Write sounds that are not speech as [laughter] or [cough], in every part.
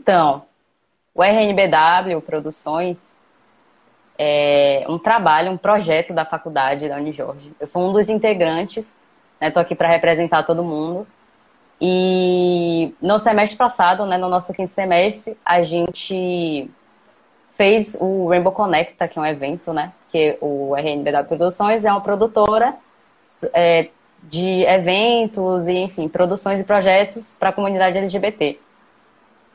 Então, o RNBW Produções é um trabalho, um projeto da faculdade da Unijorge. Eu sou um dos integrantes, estou né, aqui para representar todo mundo. E no semestre passado, né, no nosso quinto semestre, a gente fez o Rainbow Connecta, que é um evento, né? Que o RNBW Produções é uma produtora é, de eventos e, enfim, produções e projetos para a comunidade LGBT.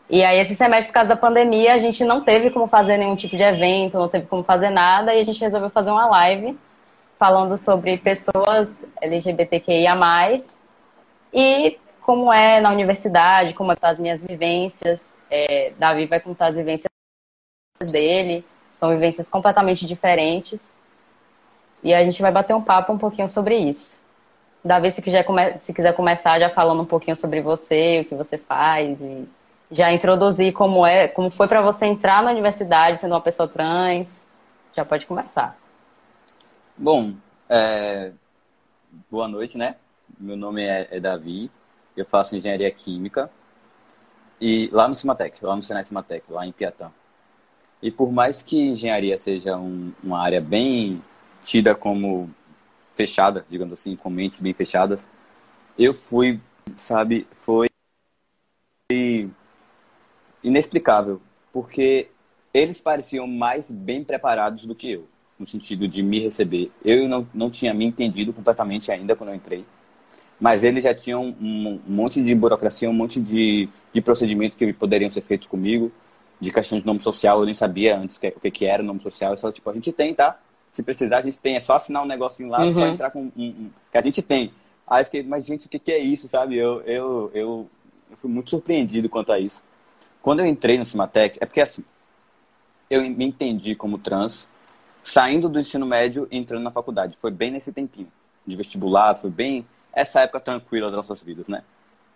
E aí, esse semestre, por causa da pandemia, a gente não teve como fazer nenhum tipo de evento, não teve como fazer nada, e a gente resolveu fazer uma live falando sobre pessoas LGBTQIA+, e como é na universidade, como é as minhas vivências. É, Davi vai contar as vivências dele, são vivências completamente diferentes. E a gente vai bater um papo um pouquinho sobre isso. Davi, se quiser, se quiser começar já falando um pouquinho sobre você, o que você faz e já introduzir como é, como foi para você entrar na universidade sendo uma pessoa trans, já pode começar. Bom, é... boa noite, né? Meu nome é, é Davi, eu faço engenharia química e lá no Cimatec, lá no Senai Cimatec, lá em Piatã. E por mais que engenharia seja um, uma área bem tida como fechada, digamos assim, com mentes bem fechadas, eu fui, sabe, foi inexplicável, porque eles pareciam mais bem preparados do que eu, no sentido de me receber. Eu não, não tinha me entendido completamente ainda quando eu entrei mas eles já tinham um, monte de burocracia, um monte de, de procedimentos que poderiam ser feitos comigo, de questão de nome social, eu nem sabia antes o que, que era nome social, é só tipo, a gente tem, tá? Se precisar, a gente tem, é só assinar um negocinho lá, uhum. só entrar com um, um, que a gente tem. Aí eu fiquei, mas gente, o que, que é isso, sabe? Eu, eu, eu, eu fui muito surpreendido quanto a isso. Quando eu entrei no Cimatec, é porque assim, eu me entendi como trans, saindo do ensino médio e entrando na faculdade. Foi bem nesse tempinho de vestibular, foi bem essa época tranquila das nossas vidas, né?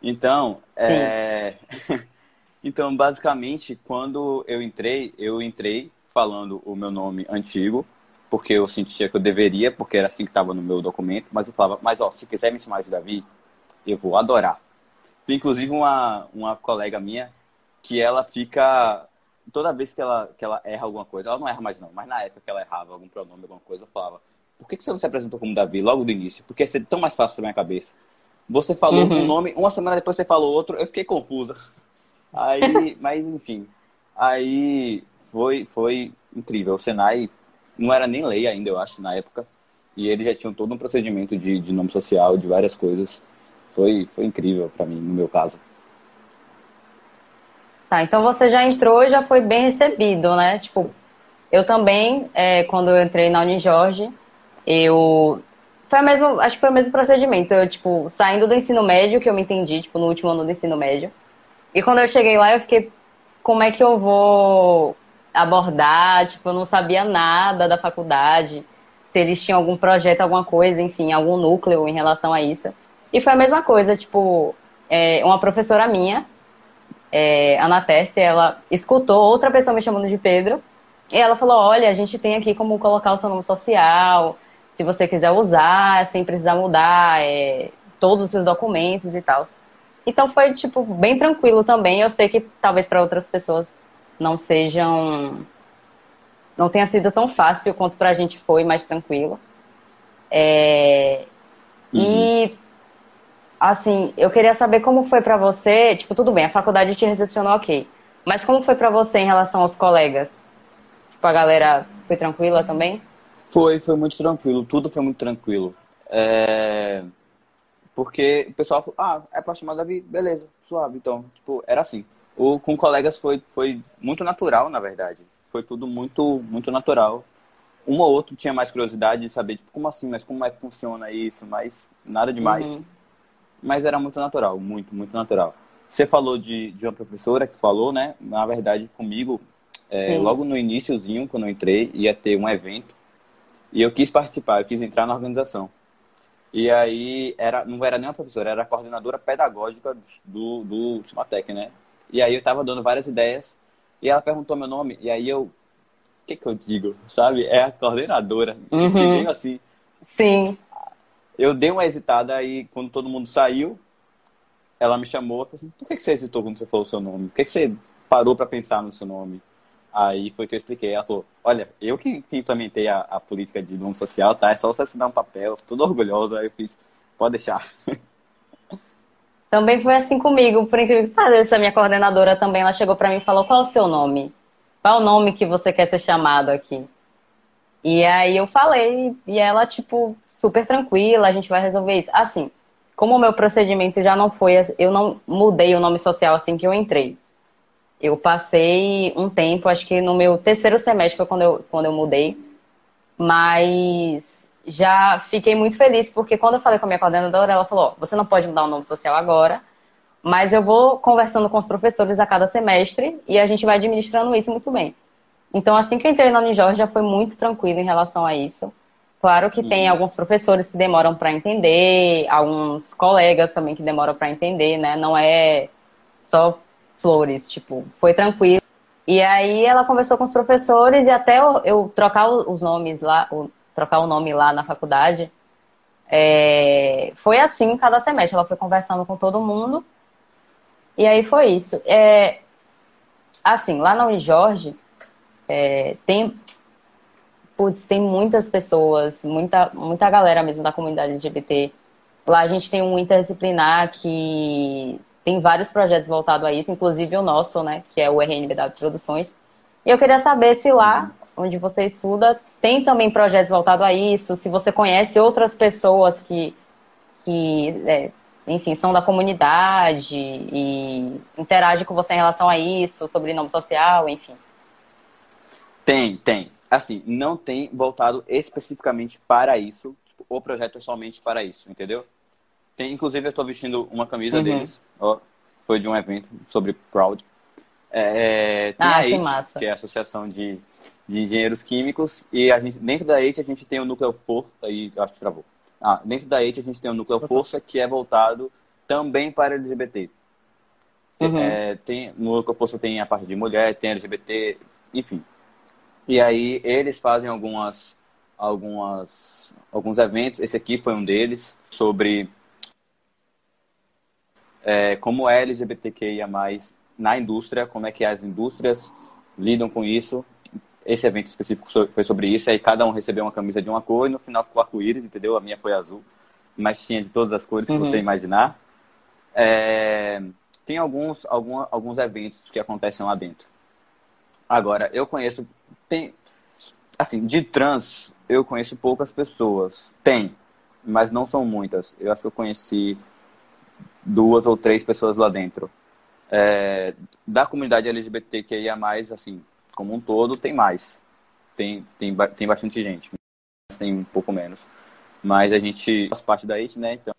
Então, é... [laughs] então, basicamente, quando eu entrei, eu entrei falando o meu nome antigo, porque eu sentia que eu deveria, porque era assim que estava no meu documento, mas eu falava, mas ó, se quiser me chamar de Davi, eu vou adorar. Inclusive uma, uma colega minha, que ela fica, toda vez que ela, que ela erra alguma coisa, ela não erra mais não, mas na época que ela errava algum pronome, alguma coisa, eu falava, por que, você não se apresentou como Davi logo do início? Porque ia ser tão mais fácil na minha cabeça. Você falou uhum. um nome, uma semana depois você falou outro, eu fiquei confusa. Aí, [laughs] mas enfim. Aí foi, foi incrível. O Senai não era nem lei ainda, eu acho, na época. E eles já tinham todo um procedimento de, de nome social, de várias coisas. Foi, foi incrível para mim, no meu caso. Tá, então você já entrou e já foi bem recebido, né? Tipo, eu também, é, quando eu entrei na Unijorge, eu foi o mesmo, acho que foi o mesmo procedimento. Eu, tipo, saindo do ensino médio, que eu me entendi, tipo, no último ano do ensino médio. E quando eu cheguei lá, eu fiquei, como é que eu vou abordar? Tipo, eu não sabia nada da faculdade, se eles tinham algum projeto, alguma coisa, enfim, algum núcleo em relação a isso. E foi a mesma coisa, tipo, é, uma professora minha, é, Ana Tércia, ela escutou outra pessoa me chamando de Pedro, e ela falou, olha, a gente tem aqui como colocar o seu nome social, se você quiser usar, sem precisar mudar é, todos os seus documentos e tal. Então foi, tipo, bem tranquilo também. Eu sei que talvez para outras pessoas não sejam. Não tenha sido tão fácil quanto para a gente foi, mais tranquilo. É, uhum. E, assim, eu queria saber como foi para você. Tipo, tudo bem, a faculdade te recepcionou ok. Mas como foi para você em relação aos colegas? Tipo, a galera foi tranquila também? Foi, foi muito tranquilo. Tudo foi muito tranquilo. É... Porque o pessoal falou, ah, é pra chamar Davi, beleza, suave. Então, tipo, era assim. O, com colegas foi, foi muito natural, na verdade. Foi tudo muito, muito natural. Um ou outro tinha mais curiosidade de saber, tipo, como assim, mas como é que funciona isso, mas nada demais. Uhum. Mas era muito natural, muito, muito natural. Você falou de, de uma professora que falou, né? Na verdade, comigo, é, logo no iníciozinho, quando eu entrei, ia ter um evento e eu quis participar, eu quis entrar na organização. E aí, era, não era nem uma professora, era a coordenadora pedagógica do, do Cimatec, né? E aí eu tava dando várias ideias, e ela perguntou meu nome, e aí eu... O que que eu digo, sabe? É a coordenadora. Uhum. assim. Sim. Eu dei uma hesitada, aí quando todo mundo saiu, ela me chamou, falou assim, por que, você hesitou quando você falou o seu nome? Por que, você parou para pensar no seu nome? Aí foi que eu expliquei. Ela falou: Olha, eu que, implementei a, a, política de nome social, tá? É só você assinar um papel, tudo orgulhoso. Aí eu fiz: Pode deixar. [laughs] Também foi assim comigo, por incrível que pareça, a minha coordenadora também, ela chegou para mim e falou: Qual é o seu nome? Qual é o nome que você quer ser chamado aqui? E aí eu falei, e ela, tipo, super tranquila, a gente vai resolver isso. Assim, como o meu procedimento já não foi, eu não mudei o nome social assim que eu entrei. Eu passei um tempo, acho que no meu terceiro semestre foi quando eu, quando eu mudei, mas já fiquei muito feliz, porque quando eu falei com a minha coordenadora, ela falou: você não pode mudar o nome social agora, mas eu vou conversando com os professores a cada semestre e a gente vai administrando isso muito bem. Então, assim que eu entrei na Unijorge, já foi muito tranquilo em relação a isso. Claro que uhum. tem alguns professores que demoram para entender, alguns colegas também que demoram para entender, né? Não é só flores, tipo, foi tranquilo. E aí ela conversou com os professores e até eu, eu trocar os nomes lá, o, trocar o nome lá na faculdade, é, foi assim cada semestre. Ela foi conversando com todo mundo e aí foi isso. É, assim, lá na Unijorge é, tem, putz, tem muitas pessoas, muita, muita galera mesmo da comunidade LGBT. Lá a gente tem um interdisciplinar que tem vários projetos voltados a isso, inclusive o nosso, né, que é o RNBW Produções. E eu queria saber se lá, onde você estuda, tem também projetos voltados a isso, se você conhece outras pessoas que, que é, enfim, são da comunidade e interage com você em relação a isso, sobre nome social, enfim. Tem, tem. Assim, não tem voltado especificamente para isso. Tipo, o projeto é somente para isso, entendeu? Tem, inclusive, eu estou vestindo uma camisa uhum. deles. Ó, foi de um evento sobre Proud. É, tem ah, a que, que, é a Associação de, de Engenheiros Químicos. E a gente, dentro da EIT a gente tem o Núcleo Força. Aí, acho que travou. Ah, dentro da EIT a gente tem o Núcleo Força, que é voltado também para LGBT. Uhum. É, tem, no Núcleo Força tem a parte de mulher, tem LGBT, enfim. E aí eles fazem algumas, algumas, alguns eventos. Esse aqui foi um deles, sobre é, como é LGBTQIA+, na indústria, como é que as indústrias lidam com isso. Esse evento específico foi sobre isso, aí cada um recebeu uma camisa de uma cor e no final ficou arco-íris, entendeu? A minha foi azul, mas tinha de todas as cores uhum. que você imaginar. É, tem alguns, algum, alguns eventos que acontecem lá dentro. Agora, eu conheço, tem, assim, de trans, eu conheço poucas pessoas. Tem, mas não são muitas. Eu acho que eu conheci duas ou três pessoas lá dentro. É, da comunidade LGBTQIA+, assim, como um todo, tem mais. Tem, tem, tem bastante gente, mas tem um pouco menos. Mas a gente faz parte da IT, né? Então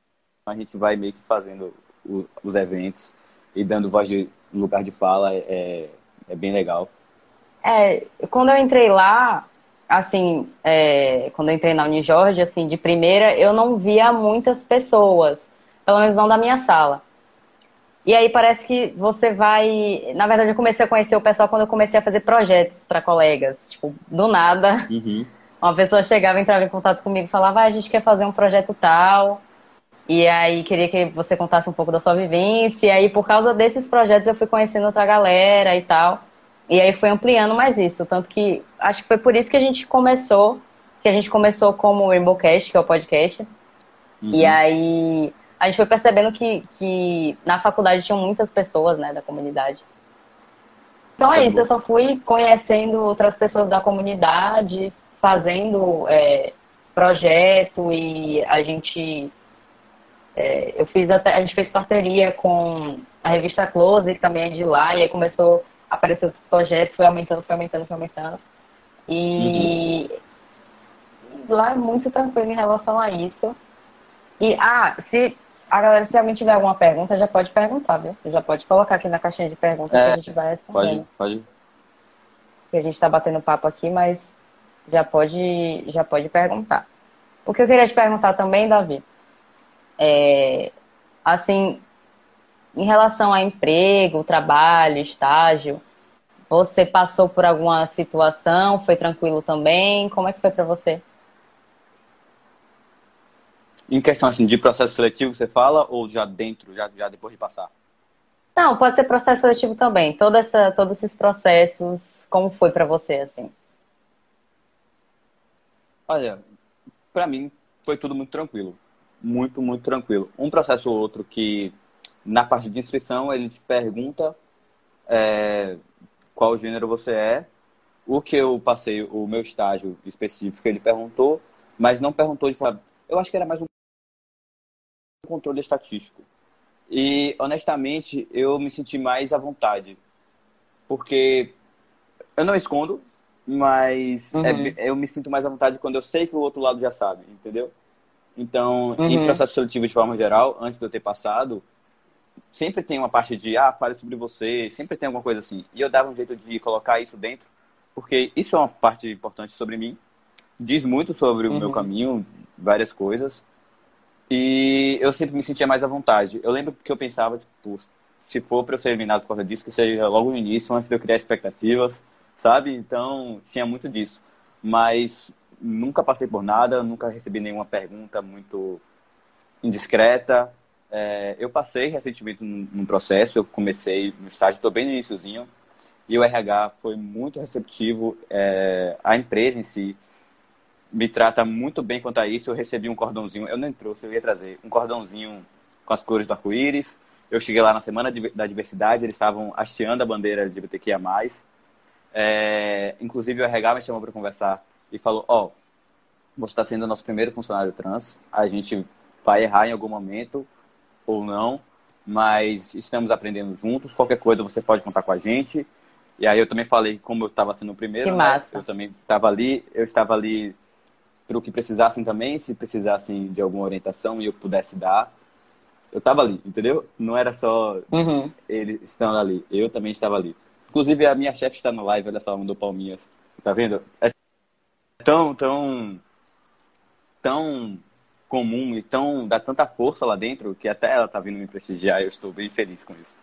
a gente vai meio que fazendo o, os eventos e dando voz de lugar de fala, é, é bem legal. É, quando eu entrei lá, assim, é, quando eu entrei na Unijorge, assim, de primeira, eu não via muitas pessoas pelo menos não da minha sala. E aí parece que você vai. Na verdade, eu comecei a conhecer o pessoal quando eu comecei a fazer projetos para colegas. Tipo, do nada. Uhum. [laughs] Uma pessoa chegava, entrava em contato comigo e falava: ah, a gente quer fazer um projeto tal. E aí queria que você contasse um pouco da sua vivência. E aí, por causa desses projetos, eu fui conhecendo outra galera e tal. E aí foi ampliando mais isso. Tanto que acho que foi por isso que a gente começou. Que a gente começou como o Rainbowcast, que é o podcast. Uhum. E aí a gente foi percebendo que, que na faculdade tinham muitas pessoas, né, da comunidade. Então é isso, eu só fui conhecendo outras pessoas da comunidade, fazendo é, projeto e a gente é, eu fiz até, a gente fez parceria com a revista Close, que também é de lá, e aí começou a aparecer os projetos, foi aumentando, foi aumentando, foi aumentando. E uhum. lá é muito tranquilo em relação a isso. E, ah, se a galera, se alguém tiver alguma pergunta, já pode perguntar, viu? Já pode colocar aqui na caixinha de perguntas é, que a gente vai respondendo. Pode, pode. Que a gente está batendo papo aqui, mas já pode, já pode perguntar. O que eu queria te perguntar também, Davi, é, assim, em relação a emprego, trabalho, estágio, você passou por alguma situação? Foi tranquilo também? Como é que foi para você? Em questão assim, de processo seletivo, você fala, ou já dentro, já, já depois de passar? Não, pode ser processo seletivo também. Toda essa, todos esses processos, como foi para você, assim? Olha, para mim foi tudo muito tranquilo. Muito, muito tranquilo. Um processo ou outro que, na parte de inscrição, ele te pergunta é, qual gênero você é. O que eu passei, o meu estágio específico, ele perguntou, mas não perguntou de forma. Eu acho que era mais um controle estatístico. E, honestamente, eu me senti mais à vontade. Porque eu não escondo, mas uhum. é, eu me sinto mais à vontade quando eu sei que o outro lado já sabe, entendeu? Então, uhum. em processo seletivo de forma geral, antes de eu ter passado, sempre tem uma parte de, ah, fale sobre você, sempre tem alguma coisa assim. E eu dava um jeito de colocar isso dentro, porque isso é uma parte importante sobre mim, diz muito sobre o meu uhum. caminho, várias coisas. E eu sempre me sentia mais à vontade. Eu lembro que eu pensava, tipo, se for para eu ser eliminado por causa disso, que seja logo no início, antes de eu criar expectativas, sabe? Então, tinha muito disso. Mas nunca passei por nada, nunca recebi nenhuma pergunta muito indiscreta. É, eu passei recentemente num, processo, eu comecei no estágio, estou bem no iníciozinho, e o RH foi muito receptivo, é, a empresa em si me trata muito bem quanto a isso. Eu recebi um cordãozinho, eu nem trouxe, eu ia trazer um cordãozinho com as cores do arco-íris. Eu cheguei lá na Semana da Diversidade, eles estavam hasteando a bandeira LGBTQIA+. É, inclusive o RH me chamou para conversar e falou, ó, oh, você está sendo o nosso primeiro funcionário trans, a gente vai errar em algum momento ou não, mas estamos aprendendo juntos, qualquer coisa você pode contar com a gente. E aí eu também falei como eu estava sendo o primeiro, né? eu também estava ali, eu estava ali para o que precisassem também, se precisassem de alguma orientação e eu pudesse dar, eu estava ali, entendeu? Não era só uhum. ele estando ali, eu também estava ali. Inclusive, a minha chefe está no live, olha só, mandou palminhas. Tá vendo? É tão, tão, tão comum e tão, dá tanta força lá dentro que até ela tá vindo me prestigiar e eu estou bem feliz com isso.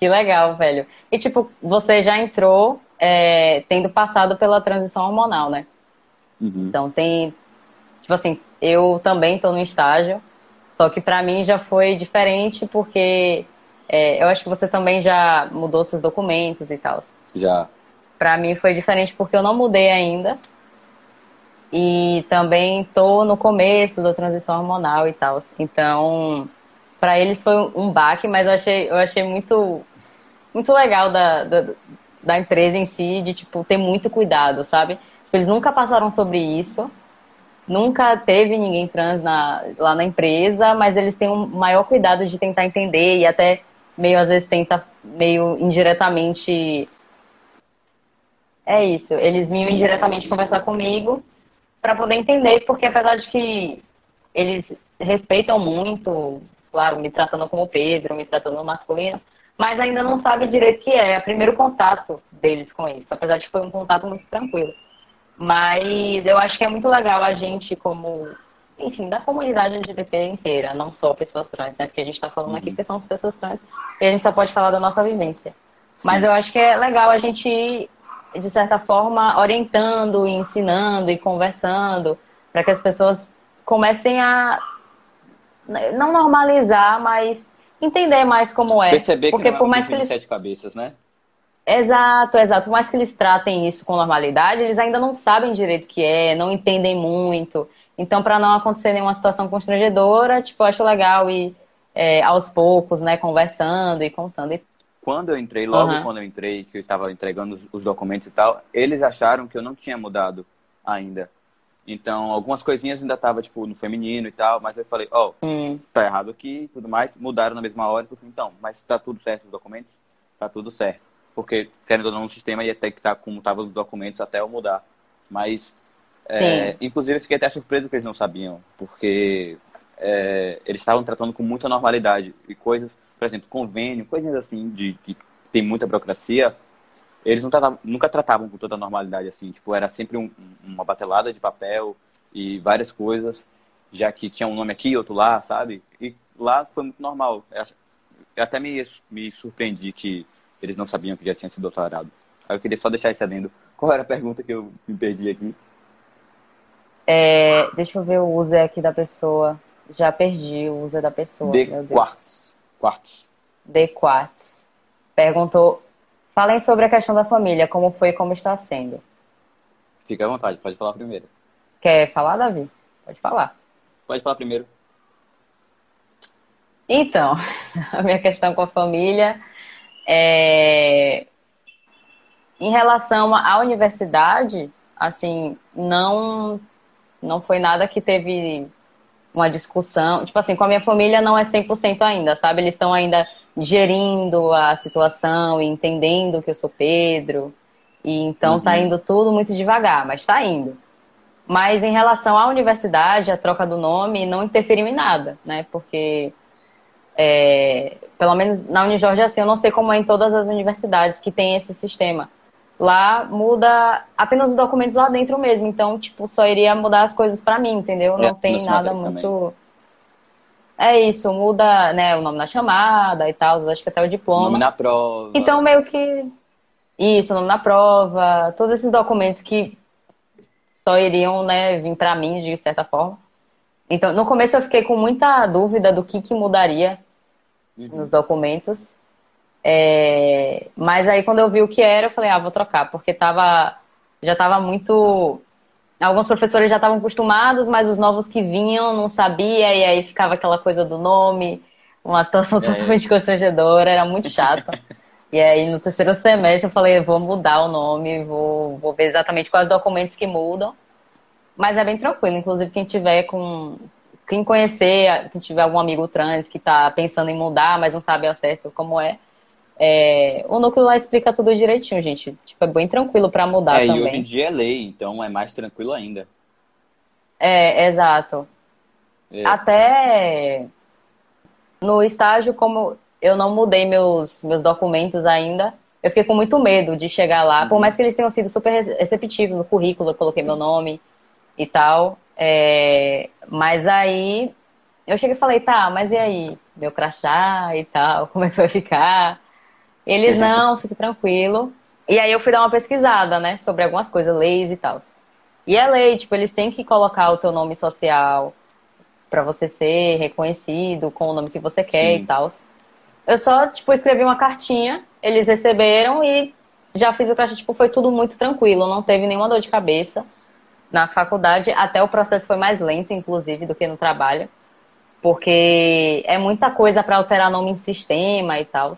Que legal, velho. E, tipo, você já entrou é, tendo passado pela transição hormonal, né? Uhum. Então tem, tipo assim, eu também estou no estágio, só que para mim já foi diferente porque é, eu acho que você também já mudou seus documentos e tal. Já. Para mim foi diferente porque eu não mudei ainda. E também tô no começo da transição hormonal e tal. Então, para eles foi um baque, mas eu achei, eu achei muito, muito legal da, da, da empresa em si, de tipo, ter muito cuidado, sabe? Eles nunca passaram sobre isso, nunca teve ninguém trans na, lá na empresa, mas eles têm um maior cuidado de tentar entender e até meio às vezes tenta meio indiretamente é isso, eles vinham indiretamente conversar comigo para poder entender, porque apesar de que eles respeitam muito, claro, me tratando como Pedro, me tratando masculino, mas ainda não sabe direito o que é, é o primeiro contato deles com isso, apesar de que foi um contato muito tranquilo. Mas eu acho que é muito legal a gente, como, enfim, da comunidade LGBT inteira, não só pessoas trans, né? Porque a gente está falando aqui uhum. que são pessoas trans e a gente só pode falar da nossa vivência. Sim. Mas eu acho que é legal a gente de certa forma, orientando, ensinando e conversando para que as pessoas comecem a não normalizar, mas entender mais como é. Perceber Porque que não é por mais que eles... sete cabeças, né? Exato, exato. Por mais que eles tratem isso com normalidade, eles ainda não sabem direito o que é, não entendem muito. Então, para não acontecer nenhuma situação constrangedora, tipo, acho legal ir é, aos poucos, né, conversando e contando. Quando eu entrei, logo uhum. quando eu entrei, que eu estava entregando os, os documentos e tal, eles acharam que eu não tinha mudado ainda. Então, algumas coisinhas ainda tava, tipo, no feminino e tal, mas eu falei, ó, oh, hum. tá errado aqui e tudo mais. Mudaram na mesma hora. Eu falei, então, mas tá tudo certo os documentos? Tá tudo certo porque, querendo ou não, o sistema ia ter que estar como estava os documentos até eu mudar. Mas, é, inclusive, eu fiquei até surpreso que eles não sabiam, porque é, eles estavam tratando com muita normalidade. E coisas, por exemplo, convênio, coisas assim, de que tem muita burocracia, eles tratavam, nunca tratavam com toda a normalidade assim. Tipo, era sempre um, uma batelada de papel e várias coisas, já que tinha um nome aqui, outro lá, sabe? E lá foi muito normal. Eu até me, me surpreendi que eles não sabiam que já tinha sido doutorado. Aí eu queria só deixar esse adendo. Qual era a pergunta que eu me perdi aqui? É, deixa eu ver o user aqui da pessoa. Já perdi o user da pessoa. De quartos. Quartos. de Quartz perguntou: falem sobre a questão da família, como foi e como está sendo. Fica à vontade, pode falar primeiro. Quer falar, Davi? Pode falar. Pode falar primeiro. Então, [laughs] a minha questão com a família é. Em relação à universidade, assim, não, não foi nada que teve uma discussão. Tipo assim, com a minha família não é 100% ainda, sabe? Eles estão ainda digerindo a situação e entendendo que eu sou Pedro. E então tá uhum. tá indo tudo muito devagar, mas tá indo. Mas em relação à universidade, a troca do nome não interferiu em nada, né? Porque, é, pelo menos na Unijorge, assim, eu não sei como é em todas as universidades que tem esse sistema. Lá muda apenas os documentos lá dentro mesmo. Então, tipo, só iria mudar as coisas para mim, entendeu? É, não tem nada muito. Também. É isso, muda né, o nome na chamada e tal, acho que até o diploma. Nome na prova. Então, meio que. Isso, o nome na prova, todos esses documentos que só iriam né, vir para mim de certa forma. Então, no começo eu fiquei com muita dúvida do que, que mudaria uhum. nos documentos. É... Mas aí quando eu vi o que era, eu falei, ah, vou trocar, porque tava, já estava muito. Alguns professores já estavam acostumados, mas os novos que vinham não sabia, e aí ficava aquela coisa do nome, uma situação é. totalmente constrangedora, era muito chato. [laughs] E aí, no terceiro semestre, eu falei, vou mudar o nome, vou, vou ver exatamente quais documentos que mudam. Mas é bem tranquilo, inclusive quem tiver com. Quem conhecer, quem tiver algum amigo trans que está pensando em mudar, mas não sabe ao certo como é, é, o núcleo lá explica tudo direitinho, gente. Tipo, é bem tranquilo para mudar é, também. E hoje em dia é lei, então é mais tranquilo ainda. É, exato. É. Até no estágio, como eu não mudei meus, meus documentos ainda. Eu fiquei com muito medo de chegar lá, por mais que eles tenham sido super receptivos no currículo, eu coloquei meu nome e tal. É, mas aí eu cheguei e falei, tá, mas e aí? Meu crachá e tal, [laughs] como é que vai ficar? Eles, não, fique tranquilo. E aí eu fui dar uma pesquisada, né, sobre algumas coisas, leis e tal. E é lei, tipo, eles têm que colocar o teu nome social para você ser reconhecido com o nome que você quer Sim. e tal. Eu só, tipo, escrevi uma cartinha, eles receberam e já fiz o crachá, tipo, foi tudo muito tranquilo, não teve nenhuma dor de cabeça na faculdade, até o processo foi mais lento, inclusive, do que no trabalho, porque é muita coisa para alterar nome em sistema e tal.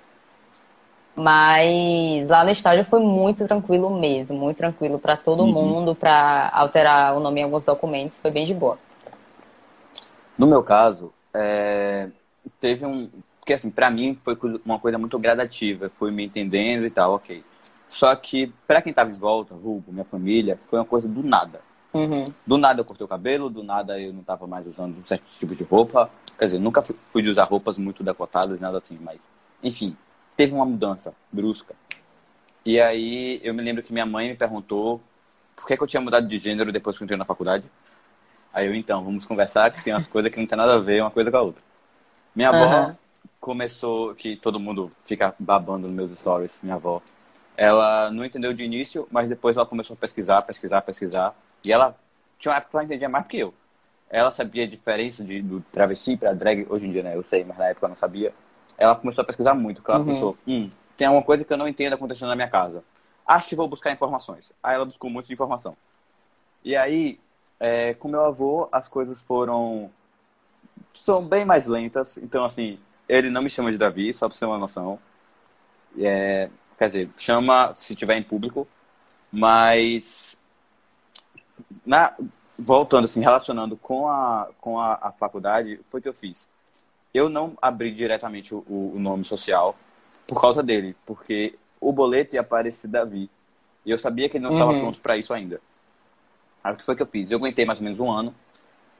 Mas lá no estágio foi muito tranquilo mesmo, muito tranquilo para todo uhum. mundo, para alterar o nome em alguns documentos, foi bem de boa. No meu caso, é... teve um, porque, assim, para mim foi uma coisa muito gradativa. Fui me entendendo e tal, ok. Só que, para quem tava em volta, Hugo, minha família, foi uma coisa do nada. Uhum. Do nada eu cortei o cabelo, do nada eu não tava mais usando um certo tipo de roupa. Quer dizer, nunca fui de usar roupas muito decotadas, nada assim, mas, enfim, teve uma mudança brusca. E aí eu me lembro que minha mãe me perguntou por que, que eu tinha mudado de gênero depois que eu entrei na faculdade. Aí eu, então, vamos conversar, que tem umas coisas que não tem nada a ver uma coisa com a outra. Minha avó uhum começou, que todo mundo fica babando nos meus stories, minha avó. Ela não entendeu de início, mas depois ela começou a pesquisar, pesquisar, pesquisar. E ela tinha uma época que ela entendia mais que eu. Ela sabia a diferença de, do travesti para drag, hoje em dia, né? Eu sei, mas na época eu não sabia. Ela começou a pesquisar muito, porque ela uhum. pensou, hum, tem alguma coisa que eu não entendo acontecendo na minha casa. Acho que vou buscar informações. Aí ela buscou muito de informação. E aí, é, com meu avô, as coisas foram... São bem mais lentas. Então, assim, ele não me chama de Davi, só pra você ter uma noção. É, quer dizer, chama se tiver em público, mas na, voltando assim, relacionando com a, com a, a faculdade, foi o que eu fiz. Eu não abri diretamente o, o nome social por causa dele, porque o boleto ia aparecer Davi. E eu sabia que ele não estava uhum. pronto para isso ainda. Aí o que foi que eu fiz? Eu aguentei mais ou menos um ano,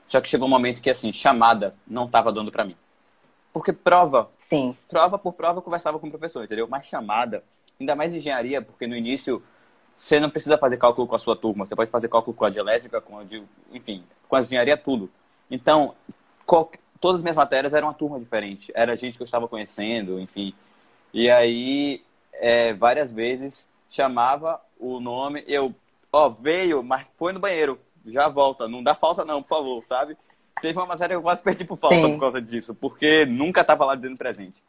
só que chegou um momento que assim, chamada não estava dando para mim. Porque prova. Sim. Prova por prova eu conversava com o professor, entendeu? Mas chamada, ainda mais engenharia, porque no início você não precisa fazer cálculo com a sua turma, você pode fazer cálculo com a de elétrica, com a de, enfim, com a engenharia tudo. Então, qual, todas as minhas matérias eram uma turma diferente, era gente que eu estava conhecendo, enfim. E aí, é, várias vezes chamava o nome, eu, ó, veio, mas foi no banheiro, já volta, não dá falta não, por favor, sabe? Teve uma matéria que eu quase perdi por falta Sim. por causa disso, porque nunca estava lá dizendo presente.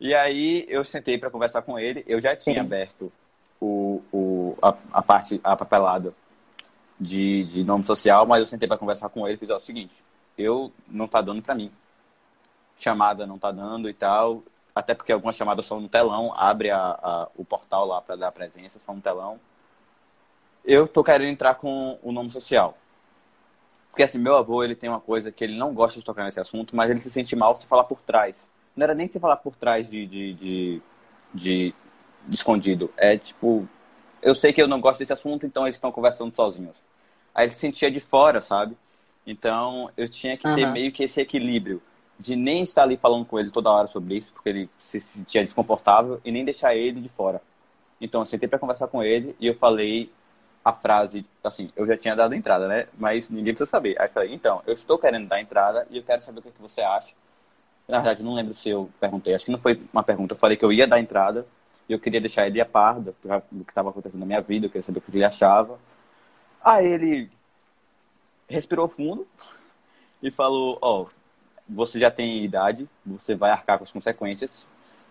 E aí eu sentei para conversar com ele. Eu já tinha Sim. aberto o, o, a, a, parte, a papelada de, de nome social, mas eu sentei para conversar com ele e fiz ó, o seguinte: eu não tá dando para mim. Chamada não tá dando e tal. Até porque algumas chamadas são no telão, abre a, a o portal lá para dar presença, são no telão. Eu tô querendo entrar com o nome social. Porque assim, meu avô, ele tem uma coisa que ele não gosta de tocar nesse assunto, mas ele se sente mal se falar por trás. Não era nem se falar por trás de, de, de, de, de escondido. É tipo, eu sei que eu não gosto desse assunto, então eles estão conversando sozinhos. Aí ele se sentia de fora, sabe? Então eu tinha que ter uhum. meio que esse equilíbrio de nem estar ali falando com ele toda hora sobre isso, porque ele se sentia desconfortável, e nem deixar ele de fora. Então eu sentei para conversar com ele e eu falei a frase, assim, eu já tinha dado entrada, né? Mas ninguém precisa saber. Aí eu falei, então, eu estou querendo dar entrada e eu quero saber o que, é que você acha. Na verdade, não lembro se eu perguntei, acho que não foi uma pergunta. Eu falei que eu ia dar entrada e eu queria deixar ele a par do, do que estava acontecendo na minha vida, eu queria saber o que ele achava. Aí ele respirou fundo e falou, ó, oh, você já tem idade, você vai arcar com as consequências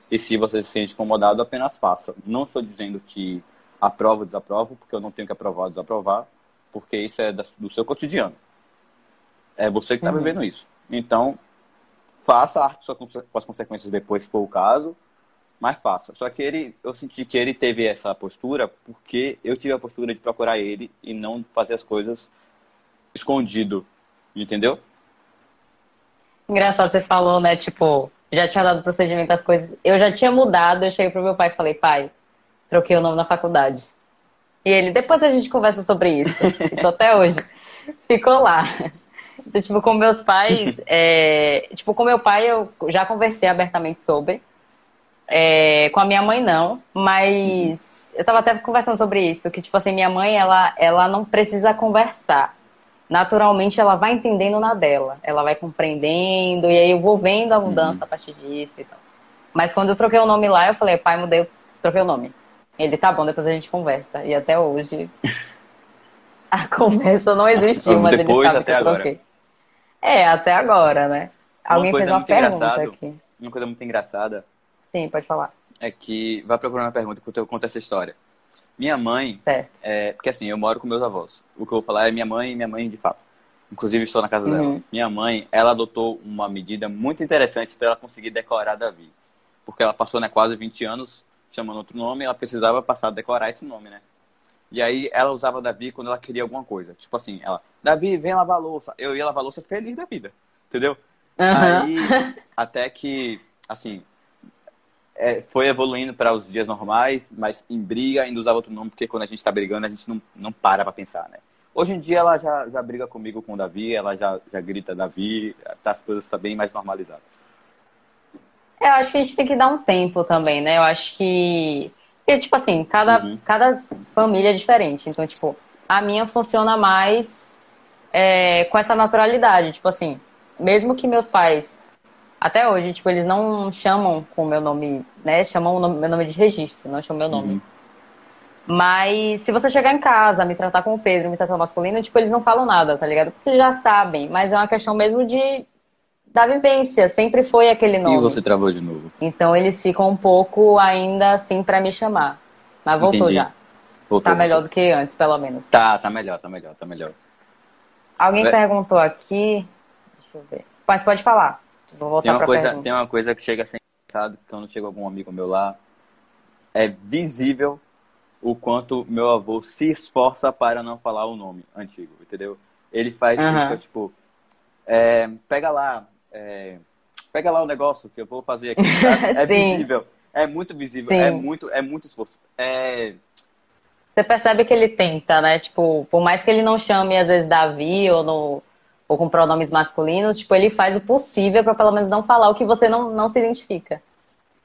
e se você se sente incomodado, apenas faça. Não estou dizendo que aprovo ou desaprovo, porque eu não tenho que aprovar ou desaprovar, porque isso é do seu cotidiano. É você que está uhum. vivendo isso. Então, faça a arte com as consequências depois, se for o caso, mas faça. Só que ele, eu senti que ele teve essa postura porque eu tive a postura de procurar ele e não fazer as coisas escondido, entendeu? Engraçado, você falou, né, tipo, já tinha dado procedimento das coisas. Eu já tinha mudado, eu cheguei pro meu pai e falei, pai, troquei o nome na faculdade. E ele, depois a gente conversa sobre isso. [laughs] Então, até hoje. Ficou lá. Então, [laughs] tipo, com meus pais, [laughs] é... tipo, com meu pai eu já conversei abertamente sobre. É... Com a minha mãe, não. Mas eu tava até conversando sobre isso, que, tipo assim, minha mãe, ela, ela não precisa conversar. Naturalmente, ela vai entendendo na dela. Ela vai compreendendo, e aí eu vou vendo a mudança uhum. a partir disso e tal. Mas quando eu troquei o nome lá, eu falei, pai, mudei, troquei o nome. Ele tá bom, depois a gente conversa. E até hoje [laughs] a conversa não existiu, mas depois, ele sabe que eu troquei. Agora. É, até agora, né? Alguém fez uma pergunta aqui. Uma coisa muito engraçada. Sim, pode falar. É que vai procurar uma pergunta que eu conto essa história. Minha mãe. É, porque assim, eu moro com meus avós. O que eu vou falar é minha mãe e minha mãe de fato. Inclusive estou na casa uhum. dela. Minha mãe, ela adotou uma medida muito interessante para ela conseguir decorar Davi. Porque ela passou né, quase 20 anos chamando outro nome, ela precisava passar a decorar esse nome, né? E aí ela usava Davi quando ela queria alguma coisa. Tipo assim, ela, Davi, vem lavar louça. Eu ia lavar louça feliz da vida, entendeu? Uhum. Aí, [laughs] até que, assim, é, foi evoluindo para os dias normais, mas em briga ainda usava outro nome, porque quando a gente está brigando, a gente não, não para pra pensar, né? Hoje em dia ela já, já briga comigo com o Davi, ela já, já grita Davi, tá, as coisas estão tá bem mais normalizadas. Eu acho que a gente tem que dar um tempo também, né? Eu acho que. Porque, tipo assim, cada, uhum. cada família é diferente. Então, tipo, a minha funciona mais é, com essa naturalidade. Tipo assim, mesmo que meus pais, até hoje, tipo, eles não chamam com o meu nome, né? Chamam o nome, meu nome de registro, não chamam meu nome. Uhum. Mas se você chegar em casa, me tratar como Pedro, me tratar masculino, tipo, eles não falam nada, tá ligado? Porque já sabem. Mas é uma questão mesmo de da vivência, sempre foi aquele nome. E você travou de novo. Então eles ficam um pouco ainda assim para me chamar. Mas voltou Entendi. já. Voltou, tá melhor do que antes, pelo menos. Tá, tá melhor, tá melhor, tá melhor. Alguém Vai. perguntou aqui. Deixa eu ver. Mas pode falar. Vou voltar tem uma pra coisa, pergunta. Tem uma coisa que chega a ser engraçado, quando chega algum amigo meu lá, é visível o quanto meu avô se esforça para não falar o nome antigo, entendeu? Ele faz uhum. isso, tipo, é, pega lá, é, pega lá o negócio que eu vou fazer aqui. [laughs] É visível. É muito visível. Sim. É muito, é muito esforço. É... Você percebe que ele tenta, né? Tipo, por mais que ele não chame, às vezes, Davi ou, no, ou com pronomes masculinos, tipo, ele faz o possível para pelo menos não falar o que você não, não se identifica.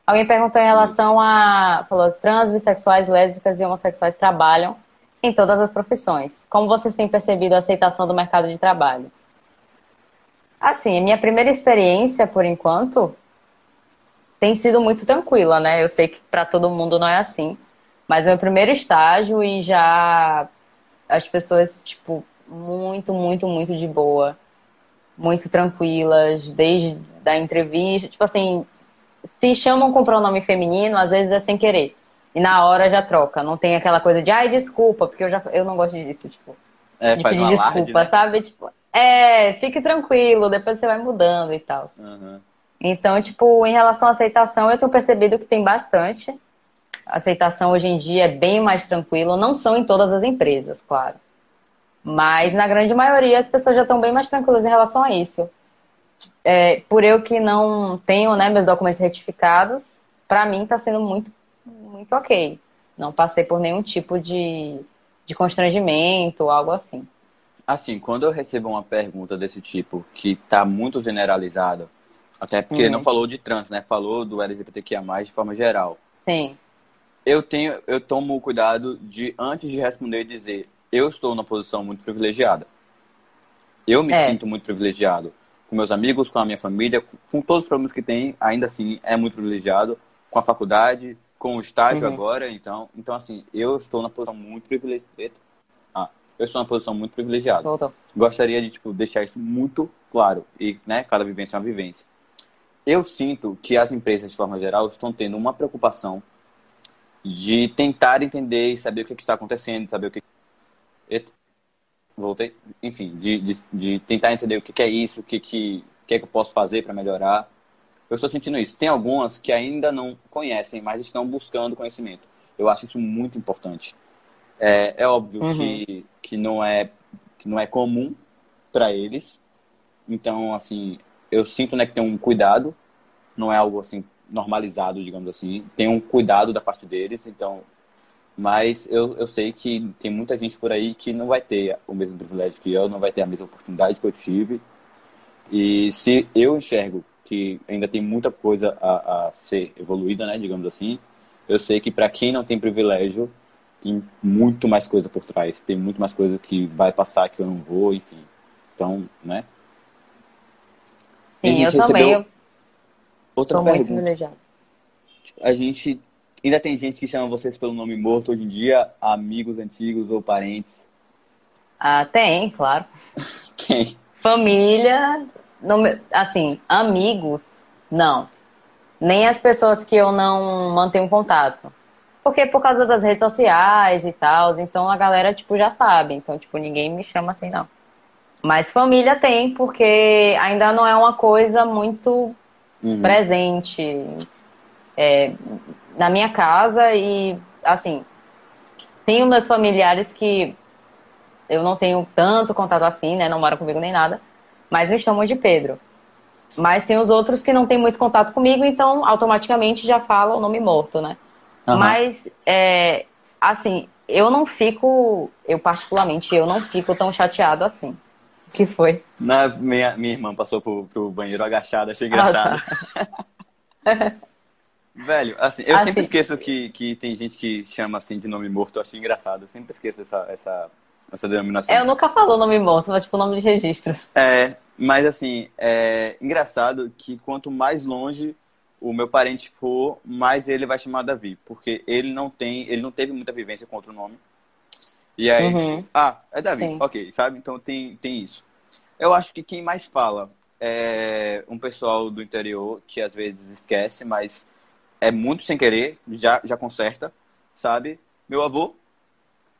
Alguém perguntou em relação a. Falou, trans, bissexuais, lésbicas e homossexuais trabalham em todas as profissões. Como vocês têm percebido a aceitação do mercado de trabalho? Assim, a minha primeira experiência, por enquanto, tem sido muito tranquila, né? Eu sei que para todo mundo não é assim, mas é o primeiro estágio e já as pessoas, tipo, muito, muito, muito de boa, muito tranquilas, desde da entrevista, tipo assim, se chamam com pronome feminino, às vezes é sem querer. E na hora já troca. Não tem aquela coisa de, ai, desculpa, porque eu já eu não gosto disso, tipo. É, de pedir um alarde, desculpa, né? sabe? Tipo, é, fique tranquilo, depois você vai mudando e tal. Aham. Então, tipo, em relação à aceitação, eu tenho percebido que tem bastante. A aceitação hoje em dia é bem mais tranquilo. Não são em todas as empresas, claro. Mas na grande maioria as pessoas já estão bem mais tranquilas em relação a isso. É, por eu que não tenho né, meus documentos retificados, para mim está sendo muito, muito ok. Não passei por nenhum tipo de, de constrangimento, algo assim. Assim, quando eu recebo uma pergunta desse tipo, que tá muito generalizada, até porque Uhum. não falou de trans, né? Falou do LGBTQIA+, de forma geral. Sim. Eu tenho, eu tomo o cuidado de, antes de responder, dizer, eu estou numa posição muito privilegiada. Eu me É. sinto muito privilegiado. Com meus amigos, com a minha família, com- todos os problemas que tem, ainda assim, é muito privilegiado. Com a faculdade, com o estágio Uhum. agora, então, então assim, eu estou na posição muito privilegiada. Ah, eu estou na posição muito privilegiada Voltou. gostaria de tipo, deixar isso muito claro e né, cada vivência é uma vivência. Eu sinto que as empresas, de forma geral, estão tendo uma preocupação de tentar entender e saber o que, que está acontecendo, saber o que. Voltei. Enfim, de, de, de tentar entender o que, que é isso, o que, que, que, é que eu posso fazer para melhorar. Eu estou sentindo isso. Tem algumas que ainda não conhecem, mas estão buscando conhecimento. Eu acho isso muito importante. É, é óbvio Uhum. que, que, não é, que não é comum para eles. Então, assim, eu sinto né, que tem um cuidado. Não é algo assim normalizado, digamos assim. Tem um cuidado da parte deles. Então, mas eu, eu sei que tem muita gente por aí que não vai ter o mesmo privilégio que eu, não vai ter a mesma oportunidade que eu tive. E se eu enxergo que ainda tem muita coisa a, a ser evoluída, né, digamos assim, eu sei que para quem não tem privilégio, tem muito mais coisa por trás, tem muito mais coisa que vai passar que eu não vou, enfim. Então, né? A Sim, eu também. Outra tô pergunta. A gente ainda tem gente que chama vocês pelo nome morto hoje em dia, amigos antigos ou parentes. Ah, tem, claro. [laughs] Quem? Família, no meu- assim, amigos, não. Nem as pessoas que eu não mantenho contato. Porque por causa das redes sociais e tal, então a galera, tipo, já sabe. Então, tipo, ninguém me chama assim, não. Mas família tem, porque ainda não é uma coisa muito Uhum. presente é, na minha casa e, assim, tenho meus familiares que eu não tenho tanto contato assim, né? Não moram comigo nem nada, mas me chamam de Pedro. Mas tem os outros que não têm muito contato comigo, então automaticamente já falam o nome morto, né? Aham. Mas, é, assim, eu não fico, eu particularmente, eu não fico tão chateado assim. O que foi? Na, minha, minha irmã passou pro, pro banheiro agachada, Ah, achei engraçado. [laughs] Velho, assim, eu Assim- sempre esqueço que, que tem gente que chama assim de nome morto, eu achei engraçado. Eu sempre esqueço essa, essa, essa denominação. É, eu nunca falo nome morto, mas tipo nome de registro. É, mas assim, é engraçado que quanto mais longe o meu parente for, mais ele vai chamar Davi, porque ele não tem, ele não teve muita vivência com outro nome. E aí, Uhum. ah, é Davi, Sim. ok, sabe? Então tem, tem isso. Eu acho que quem mais fala é um pessoal do interior que às vezes esquece, mas é muito sem querer, já, já conserta, sabe? Meu avô,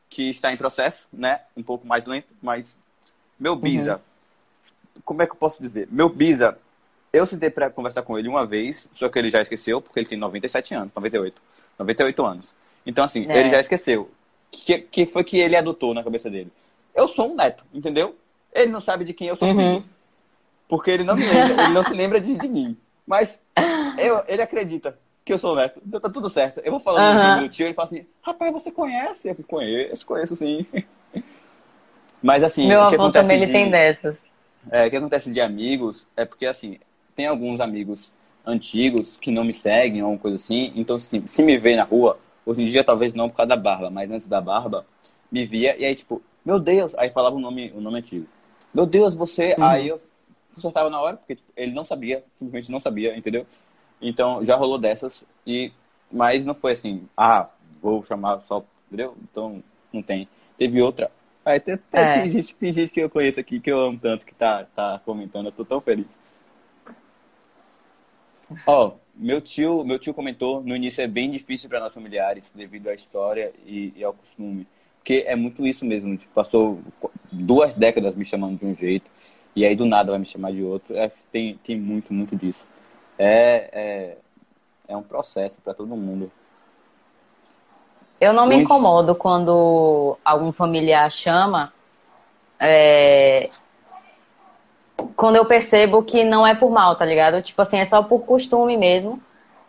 que está em processo, né? Um pouco mais lento, mas meu bisa, como é que eu posso dizer? Meu bisa, eu sentei para conversar com ele uma vez, só que ele já esqueceu, porque ele tem 97 anos, 98, 98 anos. Então, assim, É. ele já esqueceu. Que, que foi que ele adotou na cabeça dele? Eu sou um neto, entendeu? Ele não sabe de quem eu sou Uhum. filho. Porque ele não me lembra, ele não se lembra de, de mim. Mas eu, ele acredita que eu sou neto. Então tá tudo certo. Eu vou falando Aham. um minutinho, ele fala assim, rapaz, você conhece? Eu fico, conheço, conheço sim. [laughs] Mas assim, Meu o que avô acontece também ele de- tem dessas. é, o que acontece de amigos é porque, assim, tem alguns amigos antigos que não me seguem ou alguma coisa assim. Então, assim, se me vê na rua, hoje em dia talvez não por causa da barba, mas antes da barba, me via e aí, tipo, meu Deus, aí falava o nome, o nome antigo. Meu Deus, você. Uhum. Aí eu sortava na hora, porque tipo, ele não sabia, simplesmente não sabia, entendeu? Então já rolou dessas, e mas não foi assim, ah, vou chamar só, entendeu? Então não tem. Teve outra. Tem, É. tem gente, tem gente que eu conheço aqui que eu amo tanto que tá, tá comentando, eu tô tão feliz. Ó, oh, meu tio, meu tio comentou, no início é bem difícil para nós familiares devido à história e, e, ao costume. Porque é muito isso mesmo, tipo, passou duas décadas me chamando de um jeito e aí do nada vai me chamar de outro. É, tem, tem muito, muito disso. É, é, é um processo para todo mundo. Eu não me incomodo quando algum familiar chama, é... quando eu percebo que não é por mal, tá ligado? Tipo assim, é só por costume mesmo.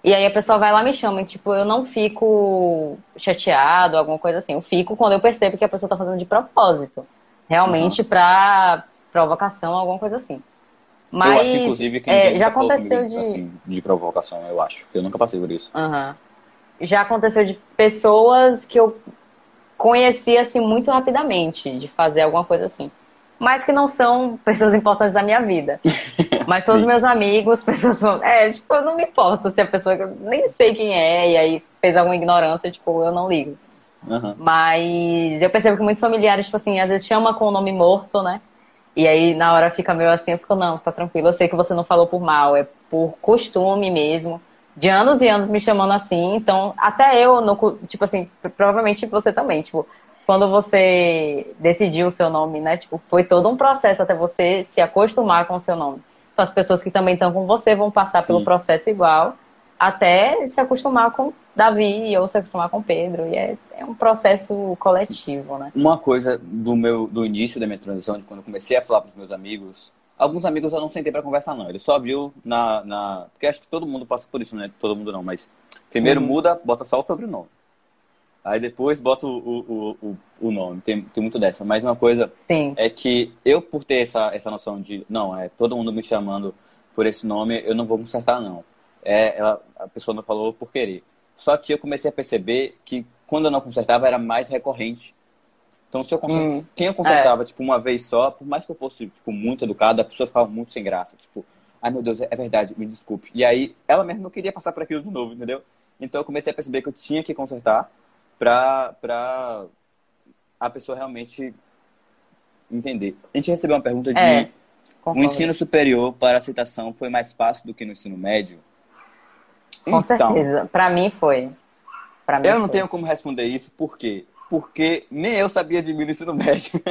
E aí a pessoa vai lá e me chama. E, tipo, eu não fico chateado, alguma coisa assim. Eu fico quando eu percebo que a pessoa tá fazendo de propósito. Realmente uhum. pra provocação, alguma coisa assim. Mas, eu acho, inclusive, que é, já aconteceu comigo, de... Assim, de provocação, eu acho. Eu nunca passei por isso. Uhum já aconteceu de pessoas que eu conheci assim muito rapidamente, de fazer alguma coisa assim. Mas que não são pessoas importantes da minha vida. [laughs] Mas todos os meus amigos, [laughs] pessoas. É, tipo, eu não me importo se a pessoa. Eu nem sei quem é, e aí fez alguma ignorância, tipo, eu não ligo. Uhum. Mas eu percebo que muitos familiares, tipo assim, às vezes chama com o nome morto, né? E aí na hora fica meio assim, eu fico, não, tá tranquilo, eu sei que você não falou por mal, é por costume mesmo de anos e anos me chamando assim, então até eu, no, tipo assim, provavelmente você também, tipo, quando você decidiu o seu nome, né, tipo, foi todo um processo até você se acostumar com o seu nome. Então as pessoas que também estão com você vão passar Sim. pelo processo igual, até se acostumar com Davi ou se acostumar com Pedro, e é, é um processo coletivo, né. Uma coisa do meu, do início da minha transição, de quando eu comecei a falar para os meus amigos, Alguns amigos eu não sentei para conversar, não. Ele só viu na, na. Porque acho que todo mundo passa por isso, né? Todo mundo não, mas. Primeiro uhum. muda, bota só o sobrenome. Aí depois bota o, o, o, o nome. Tem, tem muito dessa. Mas uma coisa Sim. é que eu, por ter essa, essa noção de. Não, é todo mundo me chamando por esse nome, eu não vou consertar, não. É, ela, a pessoa não falou por querer. Só que eu comecei a perceber que quando eu não consertava era mais recorrente. Então, se eu consert... hum, quem eu consertava, é. tipo, uma vez só, por mais que eu fosse, tipo, muito educado, a pessoa ficava muito sem graça. Tipo, ai meu Deus, é verdade, me desculpe. E aí, ela mesmo não queria passar por aquilo de novo, entendeu? Então, eu comecei a perceber que eu tinha que consertar pra, pra a pessoa realmente entender. A gente recebeu uma pergunta de é, o ensino superior para aceitação foi mais fácil do que no ensino médio? Com então, certeza. Para mim foi. Pra mim eu foi. não tenho como responder isso, porque porque nem eu sabia de mim no ensino médio.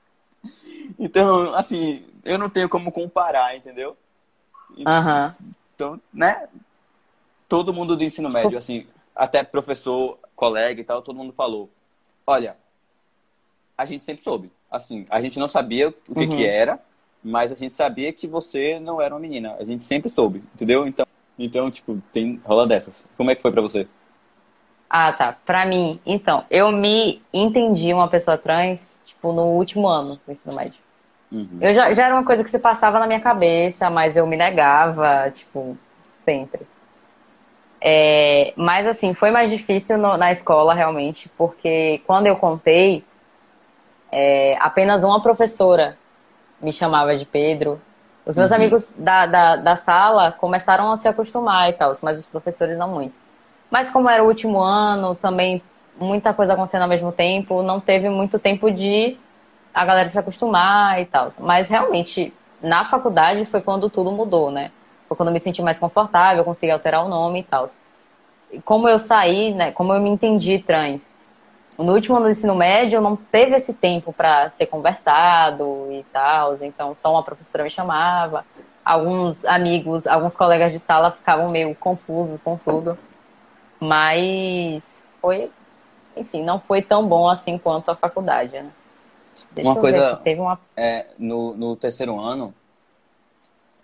[laughs] então, assim, eu não tenho como comparar, entendeu? Uhum. Então, né? Todo mundo do ensino médio, assim, até professor, colega e tal, todo mundo falou: olha, a gente sempre soube. Assim, a gente não sabia o que, uhum. que era, mas a gente sabia que você não era uma menina. A gente sempre soube, entendeu? Então, então tipo, tem rola dessas. Como é que foi para você? Ah, tá. Pra mim, então, eu me entendi uma pessoa trans, tipo, no último ano do ensino médio. Uhum. Eu já, já era uma coisa que se passava na minha cabeça, mas eu me negava, tipo, sempre. É, mas, assim, foi mais difícil no, na escola, realmente, porque quando eu contei, é, apenas uma professora me chamava de Pedro. Os meus uhum. amigos da, da, da sala começaram a se acostumar e tal, mas os professores não muito. Mas como era o último ano, também muita coisa acontecendo ao mesmo tempo, não teve muito tempo de a galera se acostumar e tal. Mas realmente, na faculdade foi quando tudo mudou, né? Foi quando eu me senti mais confortável, consegui alterar o nome e tal. Como eu saí, né? Como eu me entendi trans. No último ano do ensino médio, não teve esse tempo para ser conversado e tal. Então, só uma professora me chamava. Alguns amigos, alguns colegas de sala ficavam meio confusos com tudo. Mas foi, enfim, não foi tão bom assim quanto a faculdade, né? Deixa uma coisa, ver, teve uma... É, no, no terceiro ano,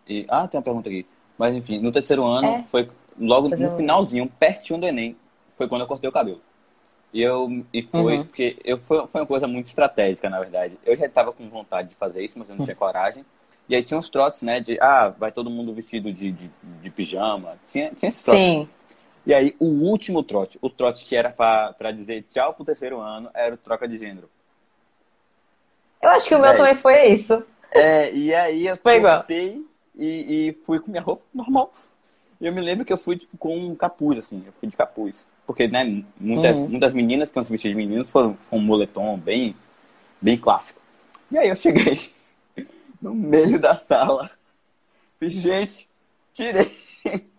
e, ah, tem uma pergunta aqui, mas enfim, no terceiro ano é. foi logo no finalzinho, pertinho do Enem, foi quando eu cortei o cabelo. E eu e foi uhum. porque eu foi, foi uma coisa muito estratégica, na verdade. Eu já estava com vontade de fazer isso, mas eu não tinha coragem. E aí tinha uns trotes, né, de ah, vai todo mundo vestido de, de, de pijama. Tinha, tinha esses trotes. Sim. E aí, o último trote, o trote que era para dizer tchau pro terceiro ano, era o troca de gênero. Eu acho que o meu também foi isso. É, e aí eu voltei e, e, fui com minha roupa normal. Eu me lembro que eu fui tipo, com um capuz, assim, eu fui de capuz. Porque, né, muitas, uhum. muitas meninas que vão se vestir de meninos foram com um moletom bem, bem clássico. E aí eu cheguei [laughs] no meio da sala. Fiz, gente, tirei [laughs]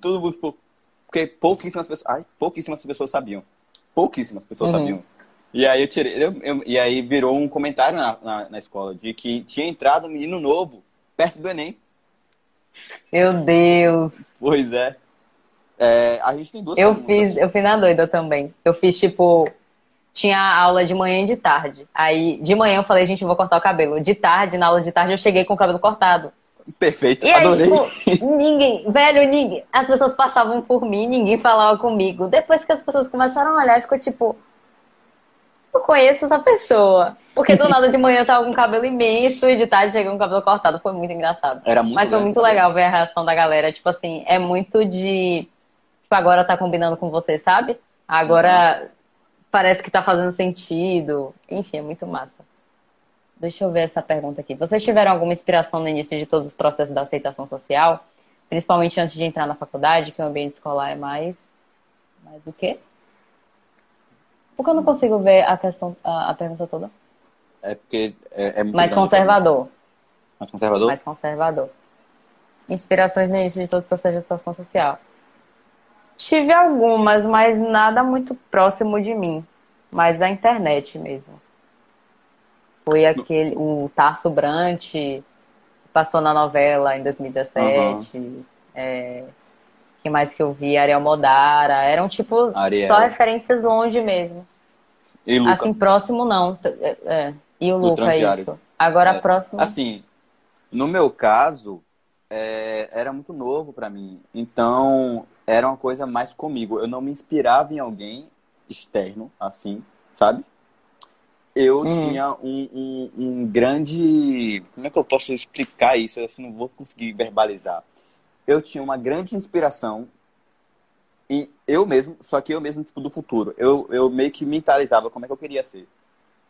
todo mundo ficou. Porque pouquíssimas pessoas. Ai, pouquíssimas pessoas sabiam. Pouquíssimas pessoas uhum. sabiam. E aí eu tirei. Eu, eu, e aí virou um comentário na, na, na, escola de que tinha entrado um menino novo perto do Enem. Meu Deus! Pois é. É a gente tem duas Eu fiz, eu fiz na doida também. Eu fiz tipo. Tinha aula de manhã e de tarde. Aí, de manhã eu falei, gente, eu vou cortar o cabelo. De tarde, na aula de tarde, eu cheguei com o cabelo cortado. Perfeito, e adorei. Aí, tipo, ninguém, velho, ninguém, as pessoas passavam por mim, ninguém falava comigo. Depois que as pessoas começaram a olhar, ficou tipo, eu conheço essa pessoa. Porque do nada de manhã tava com cabelo imenso e de tarde cheguei com o cabelo cortado. Foi muito engraçado. Era muito Mas foi muito legal ver a reação da galera. Tipo assim, é muito de. Tipo, agora tá combinando com você, sabe? Agora uhum. parece que tá fazendo sentido. Enfim, é muito massa. Deixa eu ver essa pergunta aqui. Vocês tiveram alguma inspiração no início de todos os processos da aceitação social? Principalmente antes de entrar na faculdade, que o ambiente escolar é mais. Mais o quê? Porque eu não consigo ver a questão, a, a pergunta toda. É porque é, é mais conservador. Mais conservador? Mais conservador. Inspirações no início de todos os processos de atuação social. Tive algumas, mas nada muito próximo de mim. Mais da internet mesmo. Foi aquele, o Tarso Brant, que passou na novela em 2017. Uhum. É, que mais que eu vi? Ariel Modara. Eram, tipo, Ariel. só referências longe mesmo. E Luca. Assim, próximo não. É, é. E o Luca, é isso. Agora, é, próximo... Assim, no meu caso, é, era muito novo para mim. Então, era uma coisa mais comigo. Eu não me inspirava em alguém externo, assim, sabe? Eu uhum. tinha um, um, um, grande. Como é que eu posso explicar isso? Eu não vou conseguir verbalizar eu tinha uma grande inspiração em eu mesmo, só que eu mesmo, tipo, do futuro. Eu, eu meio que mentalizava como é que eu queria ser.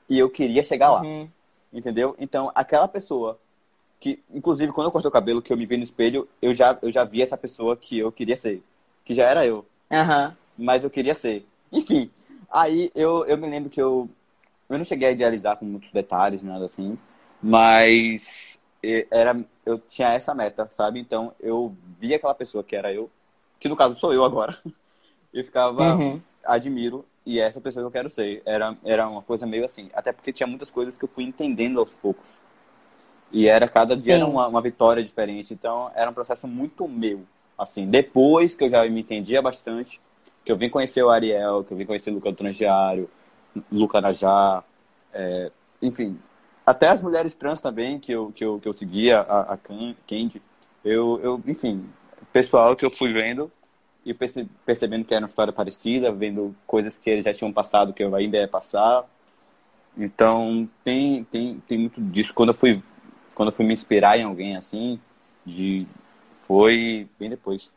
E eu queria chegar lá. Uhum. Entendeu? Então, aquela pessoa que, inclusive, quando eu cortei o cabelo, que eu me vi no espelho, eu já, eu já vi essa pessoa que eu queria ser. Que já era eu. Uhum. Mas eu queria ser. [laughs] Enfim, aí eu, eu me lembro que eu, eu não cheguei a idealizar com muitos detalhes, nada assim. Mas era eu tinha essa meta, sabe? Então eu via aquela pessoa que era eu, que no caso sou eu agora, [laughs] e ficava uhum. admiro e é essa pessoa que eu quero ser. Era era uma coisa meio assim, até porque tinha muitas coisas que eu fui entendendo aos poucos. E era cada dia era uma, uma vitória diferente, então era um processo muito meu. Assim, depois que eu já me entendia bastante, que eu vim conhecer o Ariel, que eu vim conhecer o Luca do Transdiário, Luca Najá, é, enfim, até as mulheres trans também, que eu, que eu, que eu seguia, a, a Candy, eu, eu, enfim, pessoal que eu fui vendo e percebendo que era uma história parecida, vendo coisas que eles já tinham passado, que eu ainda ia passar. Então, tem, tem, tem muito disso. Quando eu fui, quando eu fui me inspirar em alguém assim, de, foi bem depois.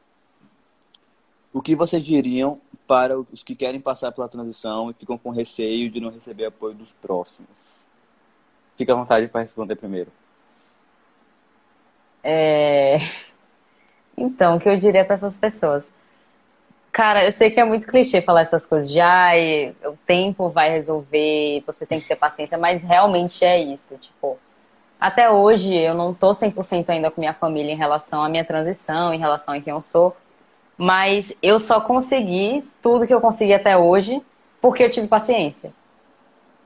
O que vocês diriam para os que querem passar pela transição e ficam com receio de não receber apoio dos próximos? Fica à vontade para responder primeiro. É... [laughs] Então, o que eu diria para essas pessoas? Cara, eu sei que é muito clichê falar essas coisas de ai, o tempo vai resolver, você tem que ter paciência, mas realmente é isso. Tipo, até hoje eu não tô 100% ainda com minha família em relação à minha transição, em relação a quem eu sou, mas eu só consegui tudo que eu consegui até hoje porque eu tive paciência.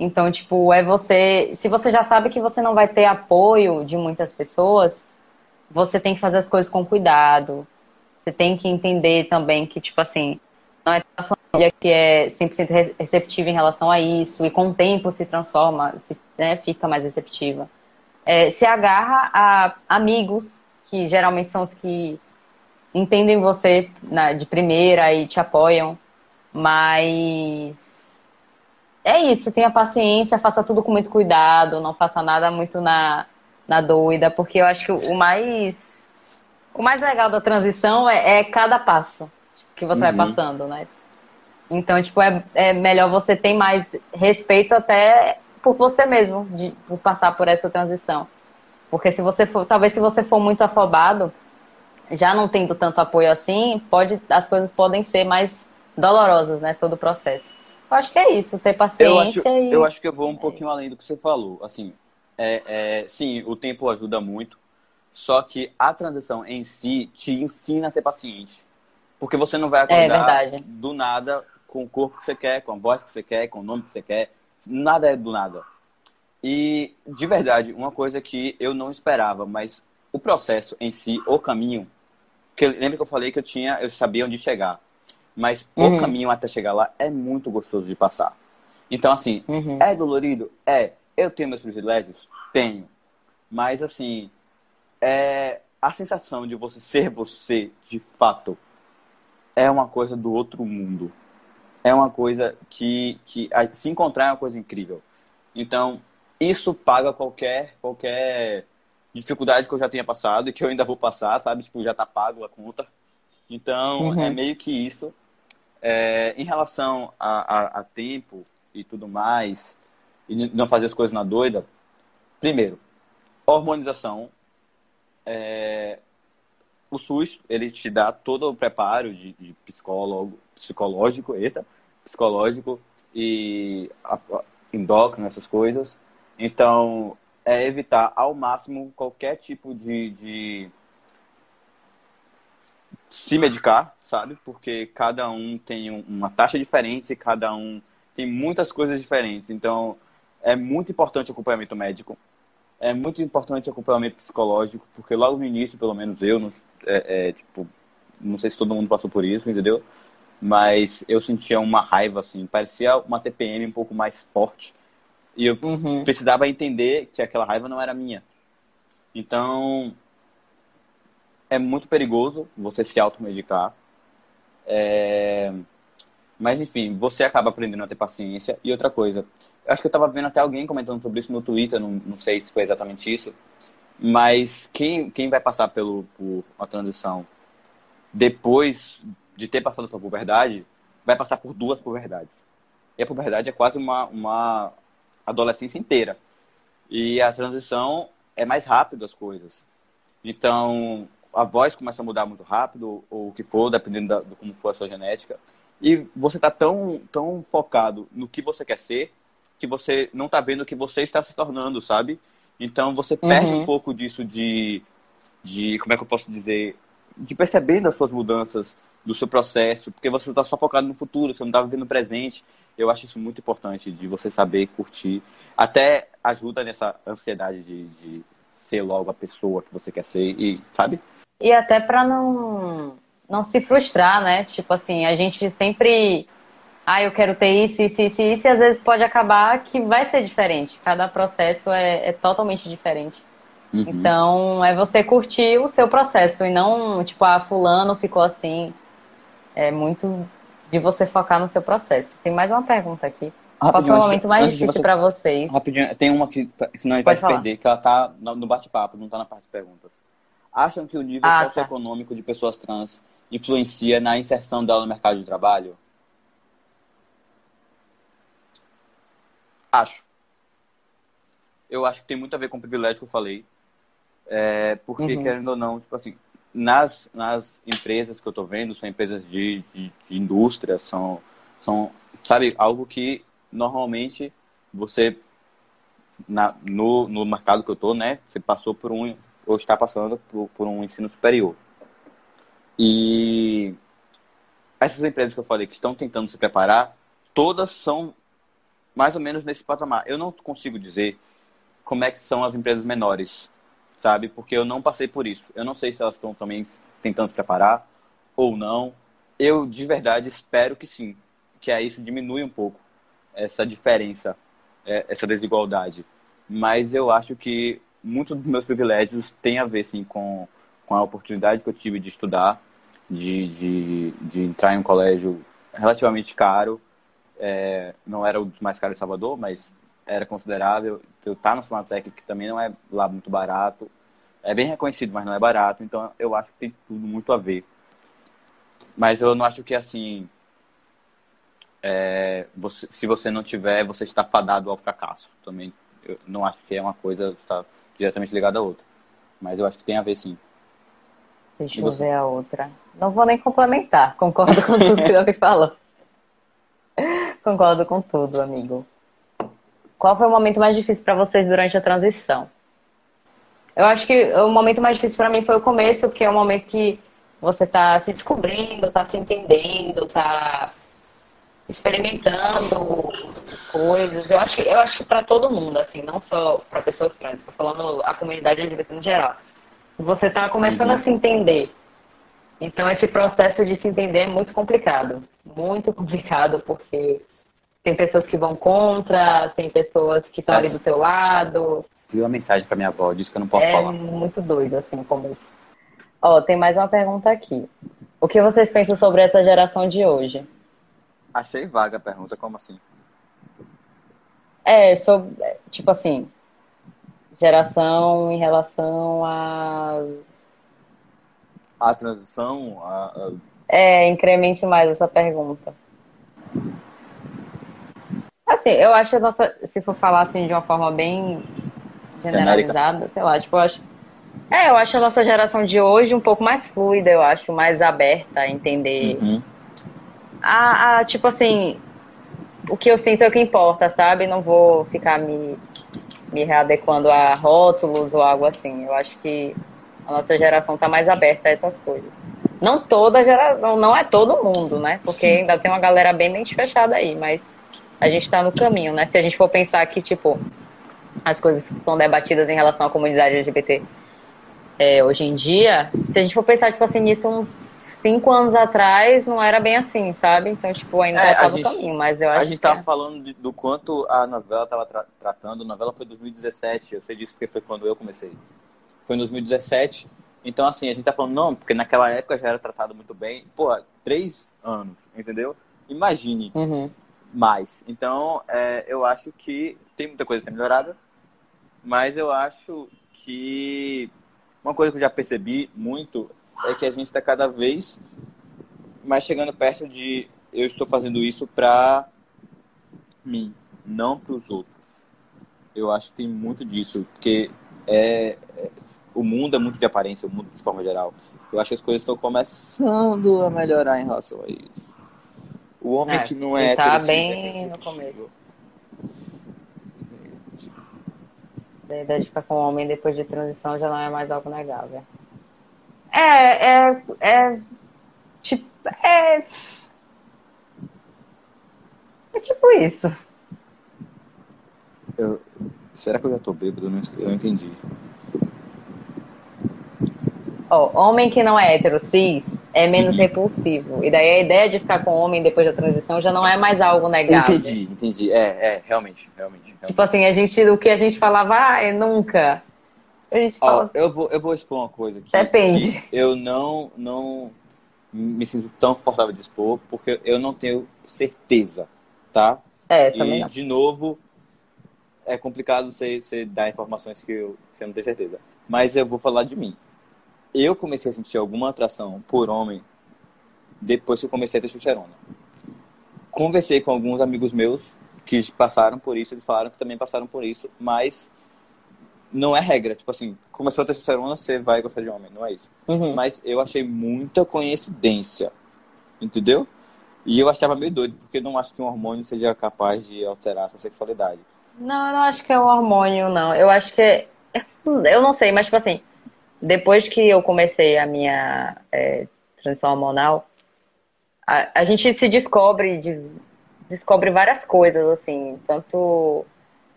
Então, tipo, é você. Se você já sabe que você não vai ter apoio de muitas pessoas, você tem que fazer as coisas com cuidado. Você tem que entender também que, tipo assim, não é a família que é 100% receptiva em relação a isso, e com o tempo se transforma, se, né, fica mais receptiva. É, se agarra a amigos, que geralmente são os que entendem você na, de primeira e te apoiam, mas é isso, tenha paciência, faça tudo com muito cuidado, não faça nada muito na, na doida, porque eu acho que o mais o mais legal da transição é, é cada passo que você uhum. vai passando, né? Então, tipo, é, é melhor você ter mais respeito até por você mesmo, de, por passar por essa transição. Porque se você for, talvez se você for muito afobado, já não tendo tanto apoio assim, pode, as coisas podem ser mais dolorosas, né? Todo o processo. Eu acho que é isso, ter paciência eu acho, e... Eu acho que eu vou um pouquinho além do que você falou. Assim, é, é, sim, o tempo ajuda muito, só que a transição em si te ensina a ser paciente. Porque você não vai É acordar verdade. do nada com o corpo que você quer, com a voz que você quer, com o nome que você quer. Nada é do nada. E, de verdade, uma coisa que eu não esperava, mas o processo em si, o caminho, que lembra que eu falei que eu tinha, eu sabia onde chegar. Mas Uhum. o caminho até chegar lá é muito gostoso de passar. Então, assim, Uhum. é dolorido? É. Eu tenho meus privilégios? Tenho. Mas, assim, é... a sensação de você ser você, de fato, é uma coisa do outro mundo. É uma coisa que, que se encontrar é uma coisa incrível. Então, isso paga qualquer, qualquer dificuldade que eu já tenha passado e que eu ainda vou passar, sabe? Tipo, já tá pago a conta. Então, Uhum. é meio que isso. É, em relação a, a, a tempo e tudo mais, e não fazer as coisas na doida, primeiro, hormonização. É, o SUS, ele te dá todo o preparo de, de psicólogo, psicológico, eita, psicológico e endócrino, essas coisas. Então, é evitar ao máximo qualquer tipo de, de se medicar, sabe? Porque cada um tem um- uma taxa diferente, cada um tem muitas coisas diferentes. Então, é muito importante o acompanhamento médico. É muito importante o acompanhamento psicológico, porque logo no início, pelo menos eu, não, é, é, tipo, não sei se todo mundo passou por isso, entendeu? Mas eu sentia uma raiva, assim, parecia uma TPM um pouco mais forte. E eu Uhum. precisava entender que aquela raiva não era minha. Então, é muito perigoso você se automedicar. É... Mas, enfim, você acaba aprendendo a ter paciência. E outra coisa, acho que eu estava vendo até alguém comentando sobre isso no Twitter, não, não sei se foi exatamente isso, mas quem, quem vai passar pelo, por uma transição depois de ter passado pela puberdade, vai passar por duas puberdades. E a puberdade é quase uma, uma adolescência inteira. E a transição é mais rápido as coisas. Então, a voz começa a mudar muito rápido, ou o que for, dependendo da, de como for a sua genética. E você está tão, tão focado no que você quer ser, que você não está vendo o que você está se tornando, sabe? Então, você perde Uhum. um pouco disso de, de, como é que eu posso dizer, de percebendo as suas mudanças, do seu processo, porque você está só focado no futuro, você não está vivendo o presente. Eu acho isso muito importante, de você saber curtir. Até ajuda nessa ansiedade de, de ser logo a pessoa que você quer ser, e sabe? E até pra não, não se frustrar, né? Tipo assim, a gente sempre. Ah, eu quero ter isso, isso, isso, isso, e às vezes pode acabar que vai ser diferente. Cada processo é, é totalmente diferente. Uhum. Então, é você curtir o seu processo e não, tipo, ah, fulano ficou assim. É muito de você focar no seu processo. Tem mais uma pergunta aqui. Qual foi Rapidinho, o momento mais difícil você- pra vocês? Rapidinho, tem uma que, senão a gente vai Pode se falar. perder, que ela tá no bate-papo, não tá na parte de perguntas. Acham que o nível Ah, tá. socioeconômico de pessoas trans influencia na inserção dela no mercado de trabalho? Acho. Eu acho que tem muito a ver com o privilégio que eu falei. É, porque, Uhum. querendo ou não, tipo assim, nas, nas empresas que eu tô vendo, são empresas de, de, de indústria, são, são, sabe, algo que normalmente você, na, no, no mercado que eu tô, né, você passou por um, ou está passando por, por um ensino superior. E essas empresas que eu falei que estão tentando se preparar, todas são mais ou menos nesse patamar. Eu não consigo dizer como é que são as empresas menores, sabe? Porque eu não passei por isso. Eu não sei se elas estão também tentando se preparar ou não. Eu, de verdade, espero que sim. Que aí isso diminui um pouco essa diferença, é, essa desigualdade. Mas eu acho que muitos dos meus privilégios têm a ver, sim, com, com a oportunidade que eu tive de estudar, de, de, de entrar em um colégio relativamente caro. É, não era um dos mais caros de Salvador, mas era considerável. Eu estar na Sonatec, que também não é lá muito barato. É bem reconhecido, mas não é barato. Então, eu acho que tem tudo muito a ver. Mas eu não acho que, assim, é, você- se você não tiver, você está fadado ao fracasso. Também, eu não acho que é uma coisa está diretamente ligada à outra. Mas eu acho que tem a ver, sim. Deixa E eu você? ver a outra. Não vou nem complementar. Concordo com tudo que ele falou. Concordo com tudo, amigo. Qual foi o momento mais difícil pra vocês durante a transição? Eu acho que o momento mais difícil pra mim foi o começo, porque é o momento que você está se descobrindo, está se entendendo, está experimentando coisas. Eu acho que eu acho que para todo mundo, assim, não só para pessoas trans, estou falando a comunidade LGBT no geral. Você está começando uhum. a se entender. Então esse processo de se entender é muito complicado, muito complicado porque tem pessoas que vão contra, tem pessoas que estão ali do teu lado. Viu a mensagem para minha avó, disse que eu não posso é falar. É muito doido assim como isso. Ó, tem mais uma pergunta aqui. O que vocês pensam sobre essa geração de hoje? Achei vaga a pergunta, como assim? É, sobre, tipo assim, geração em relação a. A transição? A, a... É, incremente mais essa pergunta. Assim, eu acho, nossa, se for falar assim de uma forma bem generalizada, Genérica. sei lá, tipo, eu acho. É, eu acho a nossa geração de hoje um pouco mais fluida, eu acho, mais aberta a entender uhum a, a, tipo assim, o que eu sinto é o que importa, sabe? Não vou ficar me, me readequando a rótulos ou algo assim. Eu acho que a nossa geração está mais aberta a essas coisas. Não toda geração, não é todo mundo, né? Porque ainda tem uma galera bem mente fechada aí, mas a gente está no caminho, né? Se a gente for pensar que, tipo, as coisas que são debatidas em relação à comunidade LGBT é, hoje em dia, se a gente for pensar, tipo assim, nisso uns cinco anos atrás não era bem assim, sabe? Então, tipo, ainda é, tava no caminho, mas eu acho A gente tava é. falando de, do quanto a novela tava tra tratando. A novela foi 2017, eu sei disso porque foi quando eu comecei. Foi em 2017. Então, assim, a gente tá falando, não, porque naquela época já era tratado muito bem. Pô, três anos, entendeu? Imagine uhum. mais. Então, é, eu acho que tem muita coisa a ser melhorada, mas eu acho que uma coisa que eu já percebi muito é que a gente está cada vez mais chegando perto de eu estou fazendo isso para mim, não para os outros. Eu acho que tem muito disso, porque é, é, o mundo é muito de aparência, o mundo de forma geral. Eu acho que as coisas estão começando a melhorar em relação a isso. O homem é, que não é tá bem no começo. A ideia de ficar com o homem depois de transição já não é mais algo negável. É, é, é tipo, é, é tipo isso. Eu, será que eu já tô bêbado? Eu não, eu não entendi. Ó, homem que não é hétero cis é menos repulsivo. E daí a ideia de ficar com homem depois da transição já não é mais algo negável. Entendi, entendi. É, é, realmente, realmente. realmente. Tipo assim, a gente, o que a gente falava, ah, é nunca. A gente fala. eu, vou, eu vou expor uma coisa aqui. Depende. eu não, não me sinto tão confortável de expor, porque eu não tenho certeza, tá? É, também. E, não. de novo, é complicado você, você dar informações que eu, você não tem certeza. Mas eu vou falar de mim. Eu comecei a sentir alguma atração por homem depois que eu comecei a ter testosterona. Conversei com alguns amigos meus que passaram por isso, eles falaram que também passaram por isso, mas não é regra. Tipo assim, começou a ter testosterona, você vai gostar de homem. Não é isso. Uhum. Mas eu achei muita coincidência. Entendeu? E eu achava meio doido, porque eu não acho que um hormônio seja capaz de alterar a sua sexualidade. Não, eu não acho que é um hormônio, não. Eu acho que. É... Eu não sei, mas, tipo assim, depois que eu comecei a minha é, transição hormonal, a, a gente se descobre de, descobre várias coisas, assim, tanto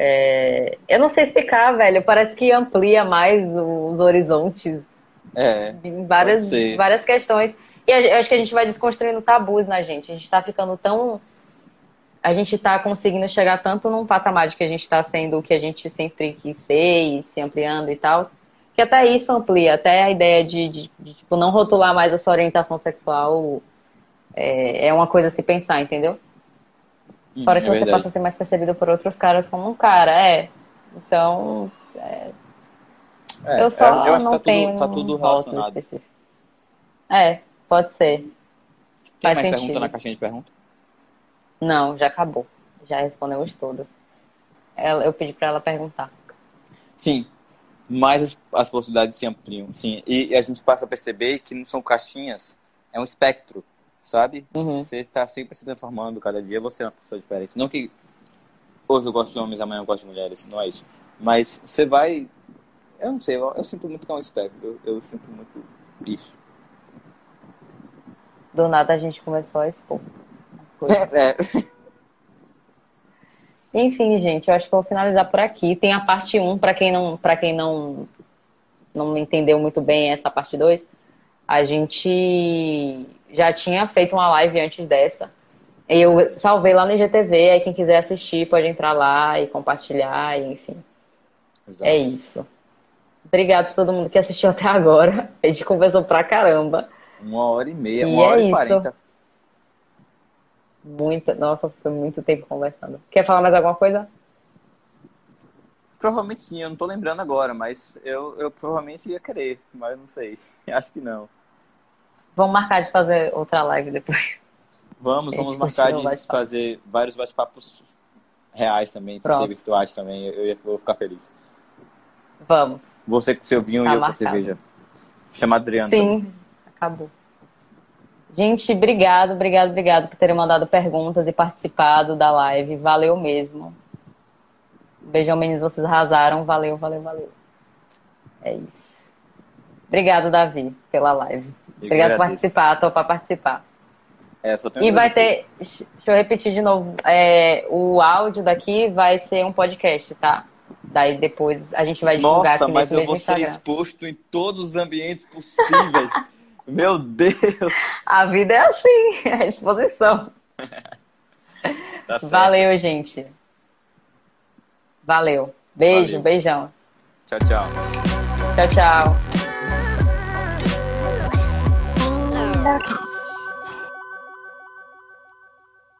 é, eu não sei explicar, velho. Parece que amplia mais os horizontes é, em várias, várias questões. E eu acho que a gente vai desconstruindo tabus na gente. A gente está ficando tão. A gente está conseguindo chegar tanto num patamar de que a gente está sendo o que a gente sempre quis ser e se ampliando e tal, que até isso amplia, até a ideia de, de, de tipo, não rotular mais a sua orientação sexual é, é uma coisa a se pensar, entendeu? Hum, Fora é que você verdade. possa ser mais percebido por outros caras como um cara, é. Então, é... É, eu só eu não tá tenho tudo, tá tudo relacionado. específico. É, pode ser. Tem Faz mais sentido. pergunta na caixinha de perguntas? Não, já acabou. Já respondemos todas. eu pedi para ela perguntar. Sim, mas as, as, possibilidades se ampliam, sim. E, e, a gente passa a perceber que não são caixinhas, é um espectro sabe? Uhum. Você está sempre se transformando, cada dia você é uma pessoa diferente. Não que hoje eu gosto de homens, amanhã eu gosto de mulheres, não é isso. Mas você vai. Eu não sei, eu, eu sinto muito que é um espectro, eu, eu, sinto muito isso. Do nada a gente começou a expor. [laughs] É. Enfim, gente, eu acho que eu vou finalizar por aqui. Tem a parte 1, para quem não, para quem não não entendeu muito bem essa parte 2. A gente já tinha feito uma live antes dessa. Eu salvei lá no IGTV, aí quem quiser assistir pode entrar lá e compartilhar, e enfim. Exato. É isso. Obrigado por todo mundo que assistiu até agora. [laughs] A gente conversou pra caramba. Uma hora e meia, e uma é hora e quarenta. Muita, nossa, foi muito tempo conversando. Quer falar mais alguma coisa? Provavelmente sim, eu não tô lembrando agora, mas eu, eu provavelmente ia querer, mas não sei. [laughs] Acho que não. Vamos marcar de fazer outra live depois. Vamos, vamos marcar de fazer vários bate-papos reais também, sem ser virtuais também. Eu, eu vou ficar feliz. Vamos. Você com seu vinho tá e eu com a cerveja. Chama Adriano. Sim, também. acabou. Gente, obrigado, obrigado, obrigado por terem mandado perguntas e participado da live. Valeu mesmo. Beijão, meninos, vocês arrasaram. Valeu, valeu, valeu. É isso. Obrigado, Davi, pela live. Eu Obrigado por participar, topar participar. É, e vai ter, deixa eu repetir de novo, é, o áudio daqui vai ser um podcast, tá? Daí depois a gente vai divulgar Nossa, aqui mas eu vou Instagram. ser exposto em todos os ambientes possíveis. [laughs] Meu Deus! A vida é assim, é [laughs] a exposição. tá Valeu, gente. Valeu. Beijo, Valeu. beijão. Tchau, tchau. Tchau, tchau.